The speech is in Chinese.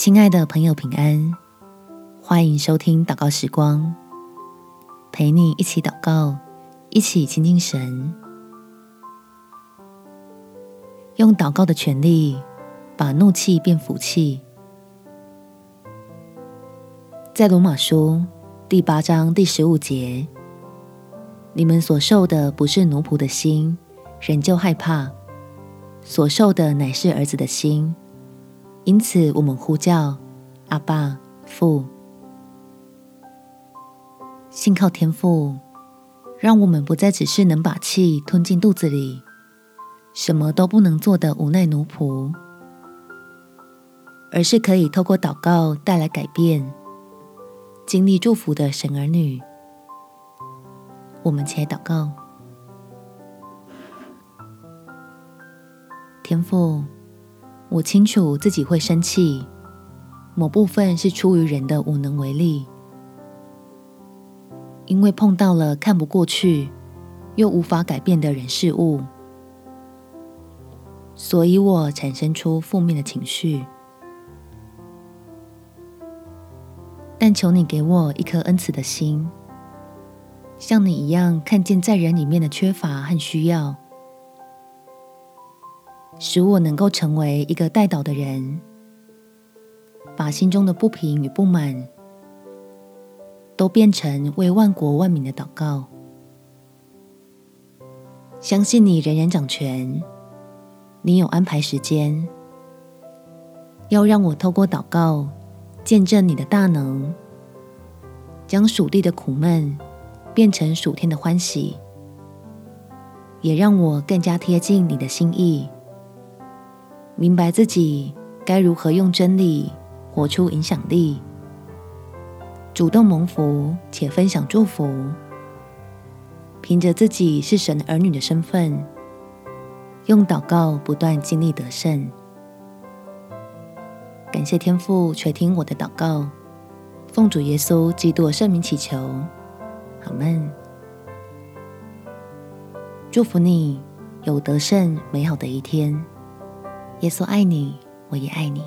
亲爱的朋友，平安！欢迎收听祷告时光，陪你一起祷告，一起亲近神，用祷告的权力把怒气变福气。在罗马书第八章第十五节，你们所受的不是奴仆的心，仍旧害怕；所受的乃是儿子的心。因此，我们呼叫阿爸父，信靠天父，让我们不再只是能把气吞进肚子里，什么都不能做的无奈奴仆，而是可以透过祷告带来改变，经历祝福的神儿女。我们起来祷告，天父。我清楚自己会生气，某部分是出于人的无能为力，因为碰到了看不过去又无法改变的人事物，所以我产生出负面的情绪。但求你给我一颗恩慈的心，像你一样看见在人里面的缺乏和需要。使我能够成为一个代祷的人，把心中的不平与不满都变成为万国万民的祷告。相信你仍然掌权，你有安排时间，要让我透过祷告见证你的大能，将属地的苦闷变成属天的欢喜，也让我更加贴近你的心意。明白自己该如何用真理活出影响力，主动蒙福且分享祝福，凭着自己是神儿女的身份，用祷告不断经历得胜。感谢天父垂听我的祷告，奉主耶稣基督的圣名祈求，阿门。祝福你有得胜美好的一天。耶稣爱你，我也爱你。